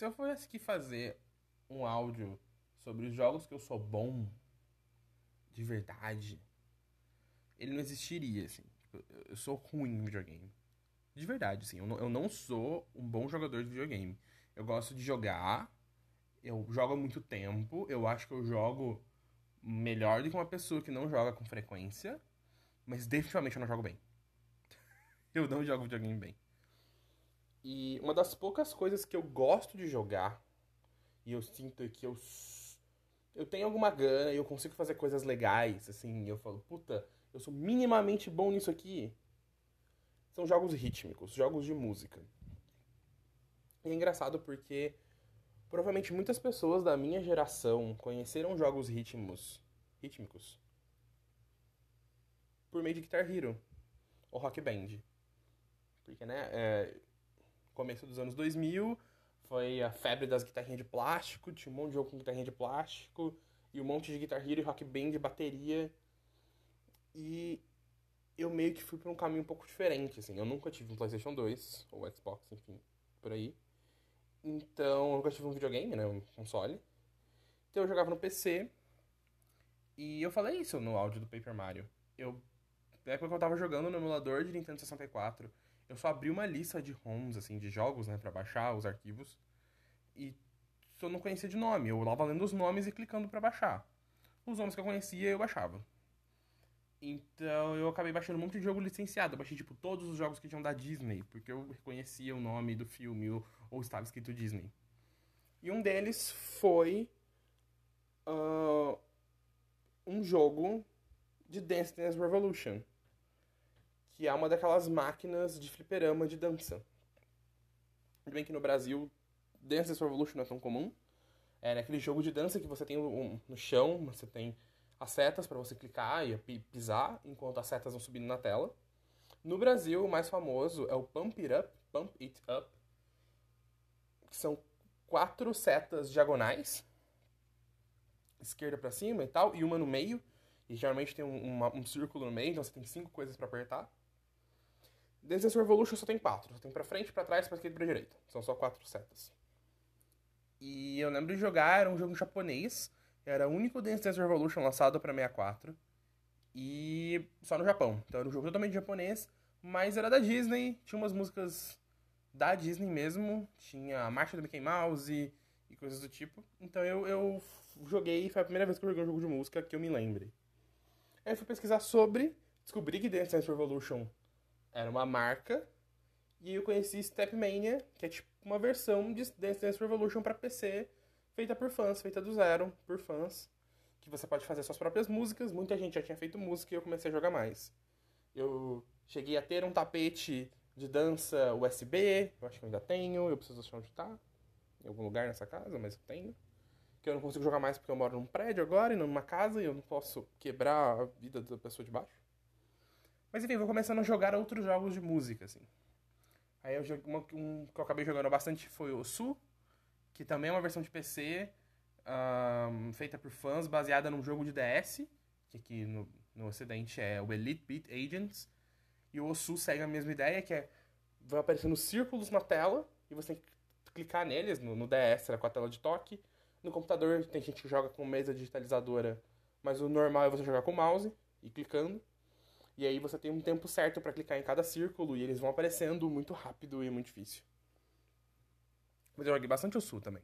se eu fosse aqui fazer um áudio sobre os jogos que eu sou bom de verdade, ele não existiria, assim. Tipo, eu sou ruim em videogame. De verdade, assim. Eu não, eu não sou um bom jogador de videogame. Eu gosto de jogar, eu jogo há muito tempo, eu acho que eu jogo melhor do que uma pessoa que não joga com frequência, mas definitivamente eu não jogo bem. eu não jogo videogame bem. E uma das poucas coisas que eu gosto de jogar, e eu sinto que eu eu tenho alguma gana e eu consigo fazer coisas legais, assim, eu falo, puta, eu sou minimamente bom nisso aqui. São jogos rítmicos, jogos de música. E é engraçado porque provavelmente muitas pessoas da minha geração conheceram jogos ritmos, rítmicos por meio de Guitar Hero ou Rock Band. Porque, né, é, começo dos anos 2000 foi a febre das guitarrinhas de plástico, tinha um monte de jogo com guitarrinha de plástico e um monte de Guitar Hero e Rock Band, bateria. E eu meio que fui para um caminho um pouco diferente, assim. Eu nunca tive um PlayStation 2 ou Xbox, enfim, por aí. Então, eu nunca tive um videogame, né, um console. Então eu jogava no PC. E eu falei isso no áudio do Paper Mario. Eu na época eu tava jogando no emulador de Nintendo 64, eu só abri uma lista de ROMs, assim, de jogos, né, para baixar os arquivos. E eu não conhecia de nome, eu lá lendo os nomes e clicando para baixar. Os nomes que eu conhecia, eu baixava. Então eu acabei baixando um monte de jogo licenciado. Eu baixei, tipo, todos os jogos que tinham da Disney, porque eu reconhecia o nome do filme ou, ou estava escrito Disney. E um deles foi uh, um jogo de Dance Dance Revolution, que é uma daquelas máquinas de fliperama de dança. Tudo bem que no Brasil Dance Revolution não é tão comum. É aquele jogo de dança que você tem um, no chão, você tem as setas para você clicar e pisar enquanto as setas vão subindo na tela. No Brasil, o mais famoso é o Pump It Up, Pump It Up, que são quatro setas diagonais, esquerda para cima e tal, e uma no meio, e geralmente tem um, um círculo no meio, então você tem cinco coisas para apertar. Dance Dance Revolution só tem quatro, só tem para frente, para trás, para esquerda e para direita. São só quatro setas. E eu lembro de jogar, era um jogo japonês, era o único Dance Dance Revolution lançado para 64. E só no Japão. Então era um jogo totalmente japonês, mas era da Disney, tinha umas músicas da Disney mesmo, tinha a marcha do Mickey Mouse e, e coisas do tipo. Então eu, eu joguei, foi a primeira vez que eu joguei um jogo de música que eu me lembre. Aí eu fui pesquisar sobre, descobri que Dance Dance Revolution era uma marca, e eu conheci Stepmania, que é tipo uma versão de Dance Dance Revolution para PC feita por fãs, feita do zero, por fãs, que você pode fazer suas próprias músicas. Muita gente já tinha feito música e eu comecei a jogar mais. Eu cheguei a ter um tapete de dança USB, eu acho que eu ainda tenho, eu preciso achar onde tá, em algum lugar nessa casa, mas eu tenho. Que eu não consigo jogar mais porque eu moro num prédio agora e não numa casa e eu não posso quebrar a vida da pessoa de baixo. Mas enfim, vou começando a jogar outros jogos de música, assim. Aí eu joguei, um que eu acabei jogando bastante foi o Su, que também é uma versão de PC um, feita por fãs, baseada num jogo de DS, que aqui no, no ocidente é o Elite Beat Agents. E o Osu segue a mesma ideia, que é vão aparecendo círculos na tela e você tem que clicar neles, no, no DS era com a tela de toque. No computador tem gente que joga com mesa digitalizadora, mas o normal é você jogar com o mouse e clicando. E aí você tem um tempo certo para clicar em cada círculo e eles vão aparecendo muito rápido e muito difícil. Mas eu joguei bastante o Sul também.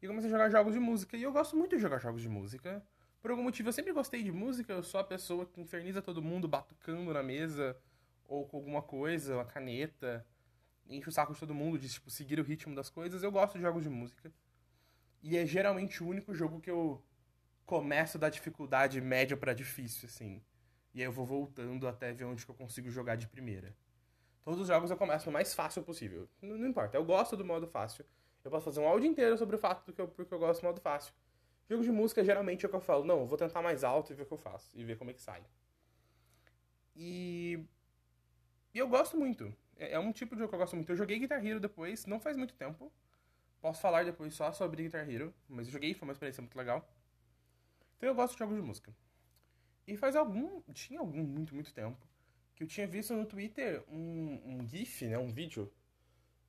E comecei a jogar jogos de música. E eu gosto muito de jogar jogos de música. Por algum motivo, eu sempre gostei de música. Eu sou a pessoa que inferniza todo mundo batucando na mesa. Ou com alguma coisa, uma caneta. Enche o saco de todo mundo de tipo, seguir o ritmo das coisas. Eu gosto de jogos de música. E é geralmente o único jogo que eu começo da dificuldade média para difícil, assim. E aí eu vou voltando até ver onde que eu consigo jogar de primeira. Todos os jogos eu começo no mais fácil possível. Não, não, importa, eu gosto do modo fácil. Eu posso fazer um áudio inteiro sobre o fato do que eu, porque eu gosto do modo fácil. Jogo de música, geralmente, é o que eu falo. Não, eu vou tentar mais alto e ver o que eu faço. E ver como é que sai. E... E eu gosto muito. É, é um tipo de jogo que eu gosto muito. Eu joguei Guitar Hero depois, não faz muito tempo. Posso falar depois só sobre Guitar Hero. Mas eu joguei, foi uma experiência muito legal. Então eu gosto de jogos de música. E faz algum... Tinha algum muito, muito tempo que eu tinha visto no Twitter um, um GIF, né, um vídeo,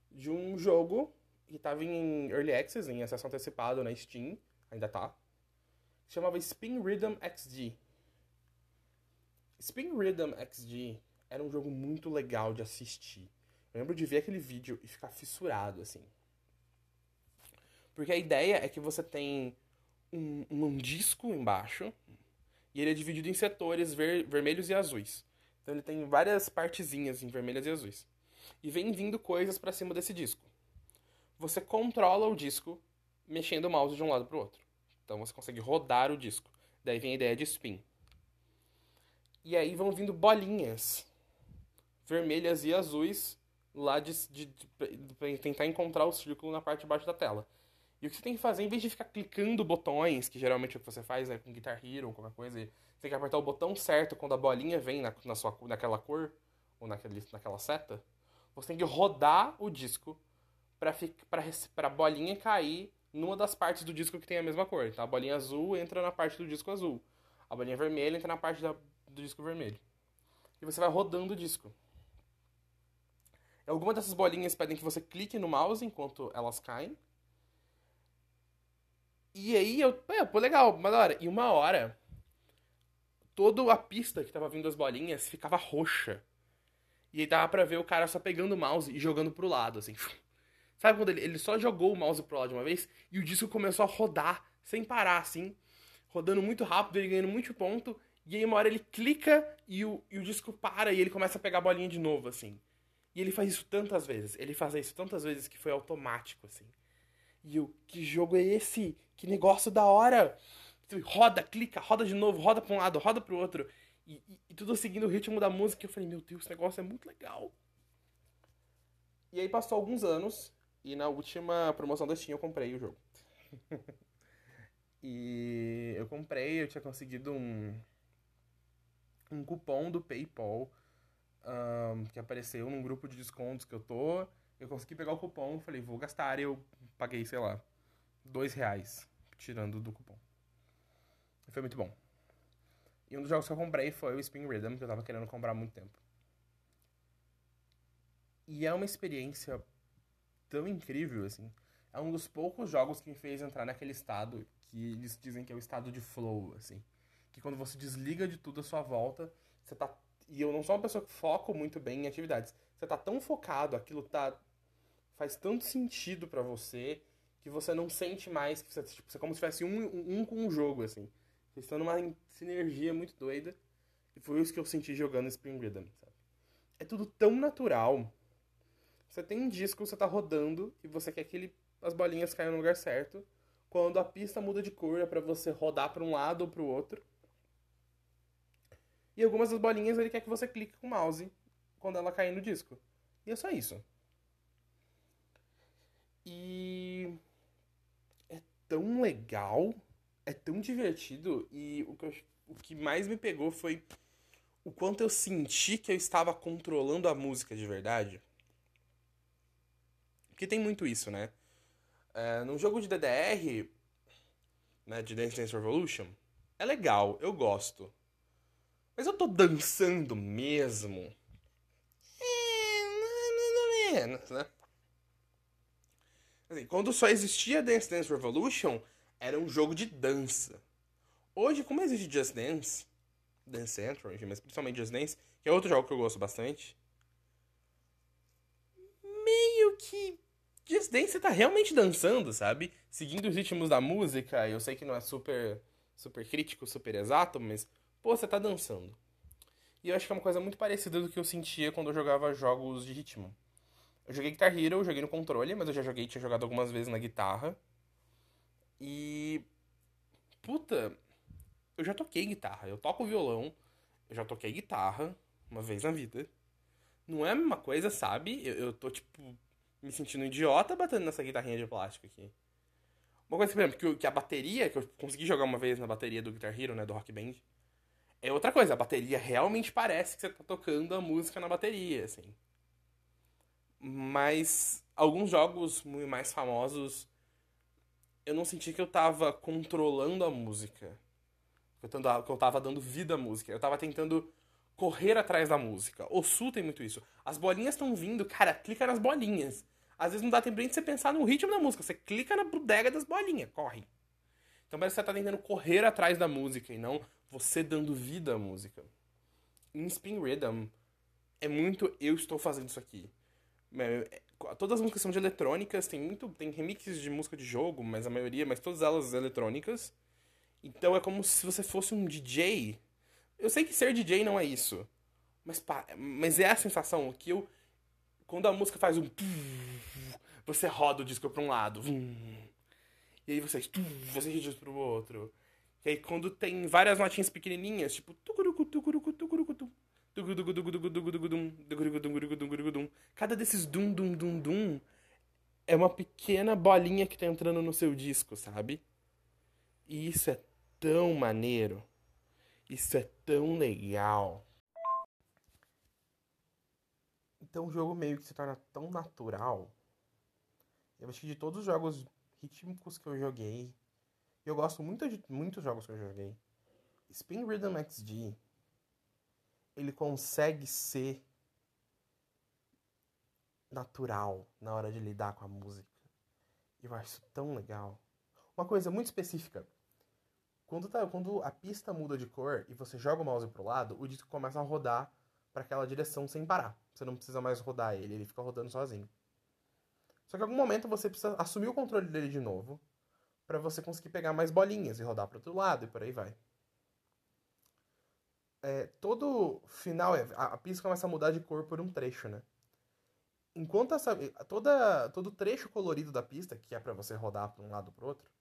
de um jogo que tava em Early Access, em acesso antecipado na Steam, ainda tá. Se chamava Spin Rhythm XG. Spin Rhythm XG era um jogo muito legal de assistir. Eu lembro de ver aquele vídeo e ficar fissurado, assim. Porque a ideia é que você tem um, um disco embaixo e ele é dividido em setores ver, vermelhos e azuis. Então ele tem várias partezinhas em vermelhas e azuis. E vem vindo coisas para cima desse disco. Você controla o disco mexendo o mouse de um lado para o outro. Então você consegue rodar o disco. Daí vem a ideia de spin. E aí vão vindo bolinhas vermelhas e azuis lá de, de, de, de tentar encontrar o círculo na parte de baixo da tela. E o que você tem que fazer, em vez de ficar clicando botões, que geralmente é o que você faz né, com Guitar Hero ou qualquer coisa, você tem que apertar o botão certo quando a bolinha vem na, na sua, naquela cor, ou naquele, naquela seta, você tem que rodar o disco para a bolinha cair numa das partes do disco que tem a mesma cor. Então a bolinha azul entra na parte do disco azul. A bolinha vermelha entra na parte da, do disco vermelho. E você vai rodando o disco. Algumas dessas bolinhas pedem que você clique no mouse enquanto elas caem. E aí eu. É, pô, legal, mas hora. E uma hora. Toda a pista que tava vindo as bolinhas ficava roxa. E aí dava pra ver o cara só pegando o mouse e jogando pro lado, assim. Sabe quando ele, ele só jogou o mouse pro lado de uma vez e o disco começou a rodar sem parar, assim. Rodando muito rápido, ele ganhando muito ponto. E aí uma hora ele clica e o, e o disco para e ele começa a pegar a bolinha de novo, assim. E ele faz isso tantas vezes. Ele faz isso tantas vezes que foi automático, assim. E eu, que jogo é esse? Que negócio da hora! Roda, clica, roda de novo, roda pra um lado, roda pro outro. E, e, e tudo seguindo o ritmo da música. Eu falei, meu Deus, esse negócio é muito legal. E aí passou alguns anos. E na última promoção da Steam eu comprei o jogo. e eu comprei, eu tinha conseguido um, um cupom do PayPal um, que apareceu num grupo de descontos que eu tô. Eu consegui pegar o cupom, falei, vou gastar. Eu paguei, sei lá, dois reais tirando do cupom. Foi muito bom. E um dos jogos que eu comprei foi o Spin Rhythm, que eu tava querendo comprar há muito tempo. E é uma experiência tão incrível, assim. É um dos poucos jogos que me fez entrar naquele estado que eles dizem que é o estado de flow, assim. Que quando você desliga de tudo à sua volta, você tá. E eu não sou uma pessoa que foco muito bem em atividades. Você tá tão focado, aquilo tá faz tanto sentido para você que você não sente mais que você, tipo, você é como se tivesse um, um com o jogo, assim. Vocês estão numa sinergia muito doida. E foi isso que eu senti jogando Spring Rhythm, sabe? É tudo tão natural. Você tem um disco, você tá rodando e você quer que ele, as bolinhas caiam no lugar certo. Quando a pista muda de cor é para você rodar para um lado ou para o outro. E algumas das bolinhas ele quer que você clique com o mouse quando ela cair no disco. E é só isso. E é tão legal, é tão divertido e o que, eu, o que mais me pegou foi o quanto eu senti que eu estava controlando a música de verdade. Porque tem muito isso, né? É, num jogo de DDR, né, de Dance Dance Revolution, é legal, eu gosto. Mas eu tô dançando mesmo? É, mais ou menos, né? Assim, quando só existia Dance Dance Revolution, era um jogo de dança. Hoje, como existe Just Dance, Dance Central, enfim, mas principalmente Just Dance, que é outro jogo que eu gosto bastante, meio que Just Dance você tá realmente dançando, sabe? Seguindo os ritmos da música, eu sei que não é super, super crítico, super exato, mas, pô, você tá dançando. E eu acho que é uma coisa muito parecida do que eu sentia quando eu jogava jogos de ritmo. Eu joguei Guitar Hero, eu joguei no controle, mas eu já joguei, tinha jogado algumas vezes na guitarra. E. Puta, eu já toquei guitarra. Eu toco violão, eu já toquei guitarra uma vez na vida. Não é a mesma coisa, sabe? Eu, eu tô, tipo, me sentindo idiota batendo nessa guitarrinha de plástico aqui. Uma coisa, por exemplo, que, que a bateria, que eu consegui jogar uma vez na bateria do Guitar Hero, né, do Rock Band, é outra coisa. A bateria realmente parece que você tá tocando a música na bateria, assim. Mas alguns jogos mais famosos eu não senti que eu tava controlando a música. Que eu tava dando vida à música. Eu tava tentando correr atrás da música. O Sul tem muito isso. As bolinhas estão vindo, cara, clica nas bolinhas. Às vezes não dá tempo nem de você pensar no ritmo da música. Você clica na bodega das bolinhas, corre. Então parece que você tá tentando correr atrás da música e não você dando vida à música. Em Spin Rhythm, é muito eu estou fazendo isso aqui. É, todas as músicas são de eletrônicas, tem muito. Tem remixes de música de jogo, mas a maioria, mas todas elas eletrônicas. Então é como se você fosse um DJ. Eu sei que ser DJ não é isso. Mas, mas é a sensação que eu. Quando a música faz um. Você roda o disco pra um lado. E aí você. Você gira pro outro. E aí quando tem várias notinhas pequenininhas, tipo. Cada desses dum dum dum dum é uma pequena bolinha que tá entrando no seu disco, sabe? E isso é tão maneiro. Isso é tão legal. Então o jogo meio que se torna tão natural. Eu acho que de todos os jogos rítmicos que eu joguei, eu gosto muito de muitos jogos que eu joguei. Spin Rhythm XG ele consegue ser natural na hora de lidar com a música. Eu acho tão legal. Uma coisa muito específica. Quando, tá, quando a pista muda de cor e você joga o mouse pro lado, o disco começa a rodar para aquela direção sem parar. Você não precisa mais rodar ele, ele fica rodando sozinho. Só que em algum momento você precisa assumir o controle dele de novo para você conseguir pegar mais bolinhas e rodar para outro lado e por aí vai é, todo final, é, a, a pista começa a mudar de cor por um trecho, né? Enquanto essa, toda, todo trecho colorido da pista, que é para você rodar para um lado para outro,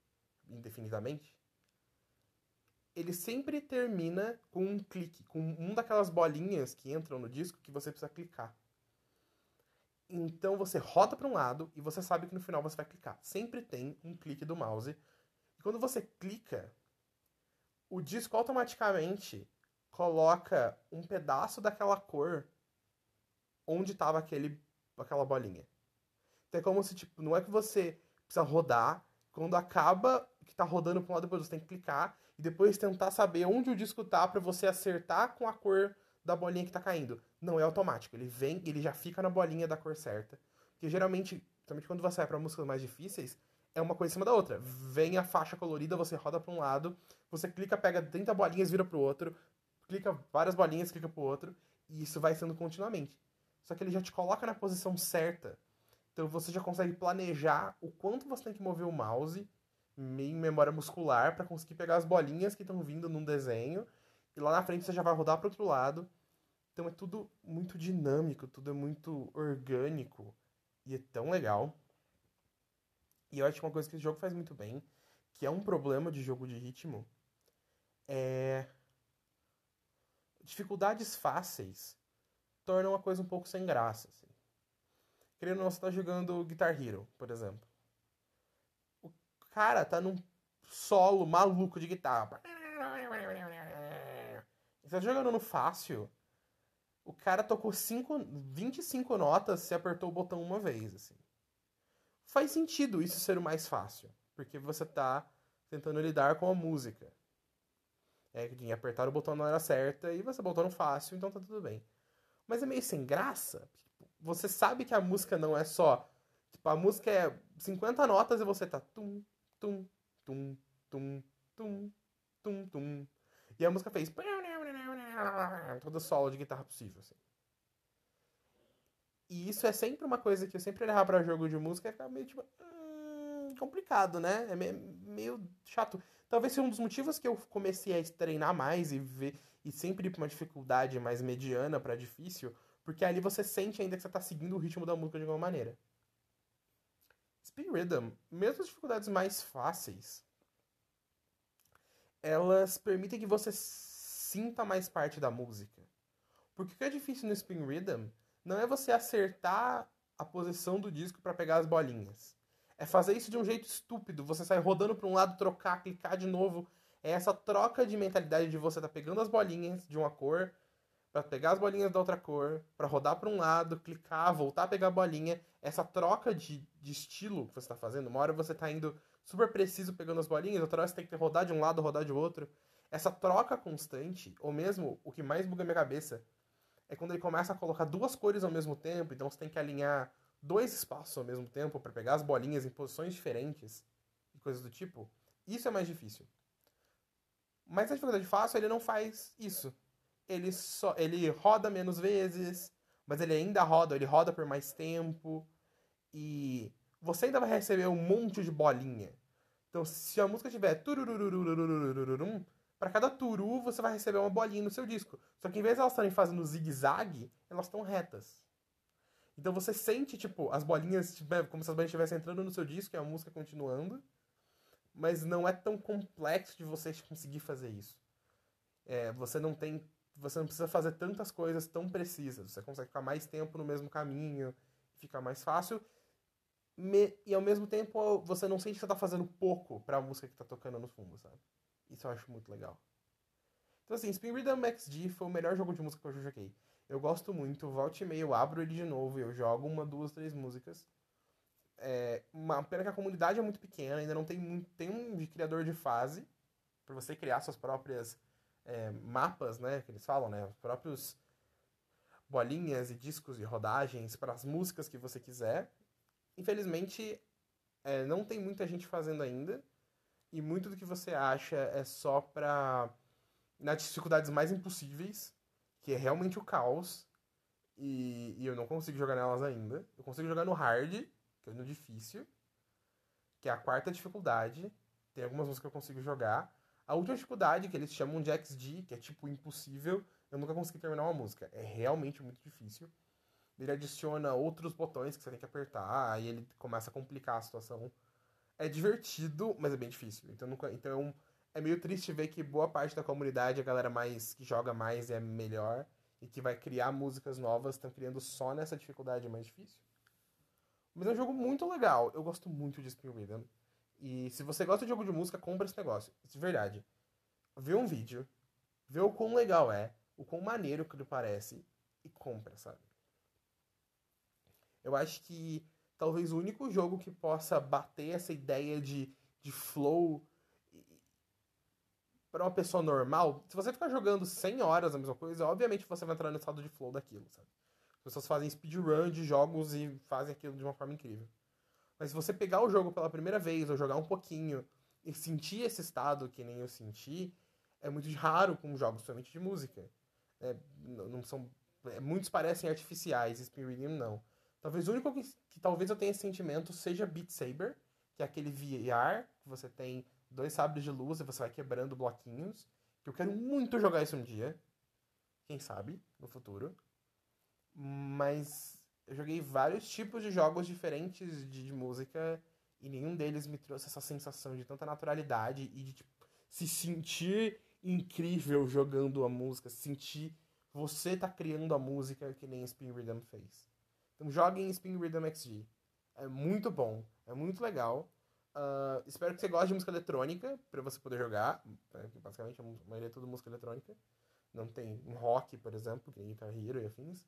indefinidamente, ele sempre termina com um clique, com um daquelas bolinhas que entram no disco que você precisa clicar. Então você roda para um lado e você sabe que no final você vai clicar. Sempre tem um clique do mouse. E quando você clica, o disco automaticamente coloca um pedaço daquela cor onde estava aquele aquela bolinha. Então é como se tipo, não é que você precisa rodar, quando acaba que tá rodando para um lado depois você tem que clicar e depois tentar saber onde o disco tá para você acertar com a cor da bolinha que tá caindo. Não é automático, ele vem, ele já fica na bolinha da cor certa. Porque geralmente, também quando você vai para músicas mais difíceis, é uma coisa em cima da outra. Vem a faixa colorida, você roda para um lado, você clica, pega 30 bolinhas, vira pro outro, clica várias bolinhas, clica pro outro, e isso vai sendo continuamente. Só que ele já te coloca na posição certa. Então você já consegue planejar o quanto você tem que mover o mouse em memória muscular para conseguir pegar as bolinhas que estão vindo num desenho e lá na frente você já vai rodar para outro lado. Então é tudo muito dinâmico, tudo é muito orgânico e é tão legal. E eu acho que uma coisa que esse jogo faz muito bem, que é um problema de jogo de ritmo, é dificuldades fáceis tornam a coisa um pouco sem graça. Assim. Querendo ou não, você tá jogando Guitar Hero, por exemplo. O cara tá num solo maluco de guitarra. Você tá jogando no fácil. O cara tocou cinco, 25 notas se apertou o botão uma vez, assim. Faz sentido isso ser o mais fácil, porque você tá tentando lidar com a música. É, que apertar o botão na hora certa e você botou no fácil, então tá tudo bem. Mas é meio sem graça. Você sabe que a música não é só. Tipo, a música é 50 notas e você tá tum, tum, tum, tum, tum, tum, tum. E a música fez todo solo de guitarra possível, assim. E isso é sempre uma coisa que eu sempre errar para jogo de música, é meio tipo. Hum, complicado, né? É meio, meio chato. Talvez seja um dos motivos que eu comecei a treinar mais e ver e sempre ir pra uma dificuldade mais mediana para difícil, porque ali você sente ainda que você tá seguindo o ritmo da música de alguma maneira. Speed Rhythm, mesmo as dificuldades mais fáceis, elas permitem que você sinta mais parte da música. Porque o que é difícil no Spin Rhythm não é você acertar a posição do disco para pegar as bolinhas é fazer isso de um jeito estúpido. Você sai rodando para um lado, trocar, clicar de novo. É essa troca de mentalidade de você tá pegando as bolinhas de uma cor para pegar as bolinhas da outra cor, para rodar para um lado, clicar, voltar a pegar a bolinha. Essa troca de, de estilo que você está fazendo. Uma hora você está indo super preciso pegando as bolinhas, outra hora você tem que rodar de um lado, rodar de outro. Essa troca constante, ou mesmo o que mais buga minha cabeça, é quando ele começa a colocar duas cores ao mesmo tempo, então você tem que alinhar dois espaços ao mesmo tempo para pegar as bolinhas em posições diferentes e coisas do tipo, isso é mais difícil. Mas a dificuldade fácil, ele não faz isso. Ele só ele roda menos vezes, mas ele ainda roda, ele roda por mais tempo e você ainda vai receber um monte de bolinha. Então, se a música tiver para cada turu você vai receber uma bolinha no seu disco. Só que em vez de elas estarem fazendo zigue-zague, elas estão retas. Então você sente, tipo, as bolinhas, tipo, como se as bolinhas estivessem entrando no seu disco e a música continuando. Mas não é tão complexo de você conseguir fazer isso. É, você não tem. Você não precisa fazer tantas coisas tão precisas. Você consegue ficar mais tempo no mesmo caminho, fica mais fácil. Me, e ao mesmo tempo você não sente que você tá fazendo pouco pra música que tá tocando no fundo, sabe? Isso eu acho muito legal. Então assim, Spin Rhythm XG foi o melhor jogo de música que eu já joguei. Eu gosto muito, volte e meio, abro ele de novo, eu jogo uma, duas, três músicas. É, uma pena que a comunidade é muito pequena, ainda não tem, tem um de criador de fase, para você criar suas próprias é, mapas, né, que eles falam, né, os próprios bolinhas e discos e rodagens para as músicas que você quiser. Infelizmente, é, não tem muita gente fazendo ainda, e muito do que você acha é só pra. nas dificuldades mais impossíveis que é realmente o caos. E, e, eu não consigo jogar nelas ainda. Eu consigo jogar no hard, é no difícil, que é a quarta dificuldade. Tem algumas músicas que eu consigo jogar. A última dificuldade, que eles chamam de XD, que é tipo impossível, eu nunca consegui terminar uma música. É realmente muito difícil. Ele adiciona outros botões que você tem que apertar, aí ele começa a complicar a situação. É divertido, mas é bem difícil. Então, nunca, então é meio triste ver que boa parte da comunidade, a galera mais que joga mais é melhor e que vai criar músicas novas, estão criando só nessa dificuldade mais difícil. Mas é um jogo muito legal. Eu gosto muito de Spin Rhythm. E se você gosta de jogo de música, compra esse negócio. De verdade. Vê um vídeo, vê o quão legal é, o quão maneiro que ele parece e compra, sabe? Eu acho que talvez o único jogo que possa bater essa ideia de, de flow para uma pessoa normal, se você ficar jogando 100 horas a mesma coisa, obviamente você vai entrar no estado de flow daquilo, sabe? As pessoas fazem speedrun de jogos e fazem aquilo de uma forma incrível. Mas se você pegar o jogo pela primeira vez, ou jogar um pouquinho, e sentir esse estado que nem eu senti, é muito raro com jogos somente de música. É, não são, é, muitos parecem artificiais, Spiridium não. Talvez o único que, que talvez eu tenha esse sentimento seja Beat Saber, que é aquele VR que você tem dois sabres de luz e você vai quebrando bloquinhos. Que eu quero muito jogar isso um dia. Quem sabe, no futuro. Mas eu joguei vários tipos de jogos diferentes de, de música e nenhum deles me trouxe essa sensação de tanta naturalidade e de tipo, se sentir incrível jogando a música, sentir você tá criando a música que nem Spin Rhythm fez. Então joguem Spin Rhythm XG. É muito bom, é muito legal. Uh, espero que você goste de música eletrônica para você poder jogar. Né? Basicamente, a maioria é tudo música eletrônica. Não tem um rock, por exemplo, que nem Guitar Hero e afins.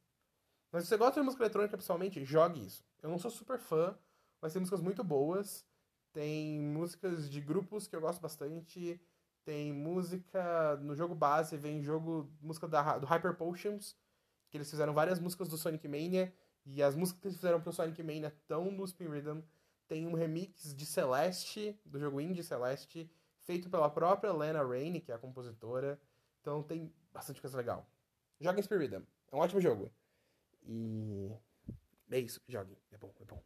Mas se você gosta de música eletrônica, pessoalmente, jogue isso. Eu não sou super fã, mas tem músicas muito boas. Tem músicas de grupos que eu gosto bastante. Tem música no jogo base, vem jogo música da, do Hyper Potions, que eles fizeram várias músicas do Sonic Mania. E as músicas que eles fizeram pro Sonic Mania estão no Spin Rhythm. Tem um remix de Celeste, do jogo indie Celeste, feito pela própria Lena Raine, que é a compositora. Então tem bastante coisa legal. Joga Spirit É um ótimo jogo. E é isso, jogue. É bom, é bom.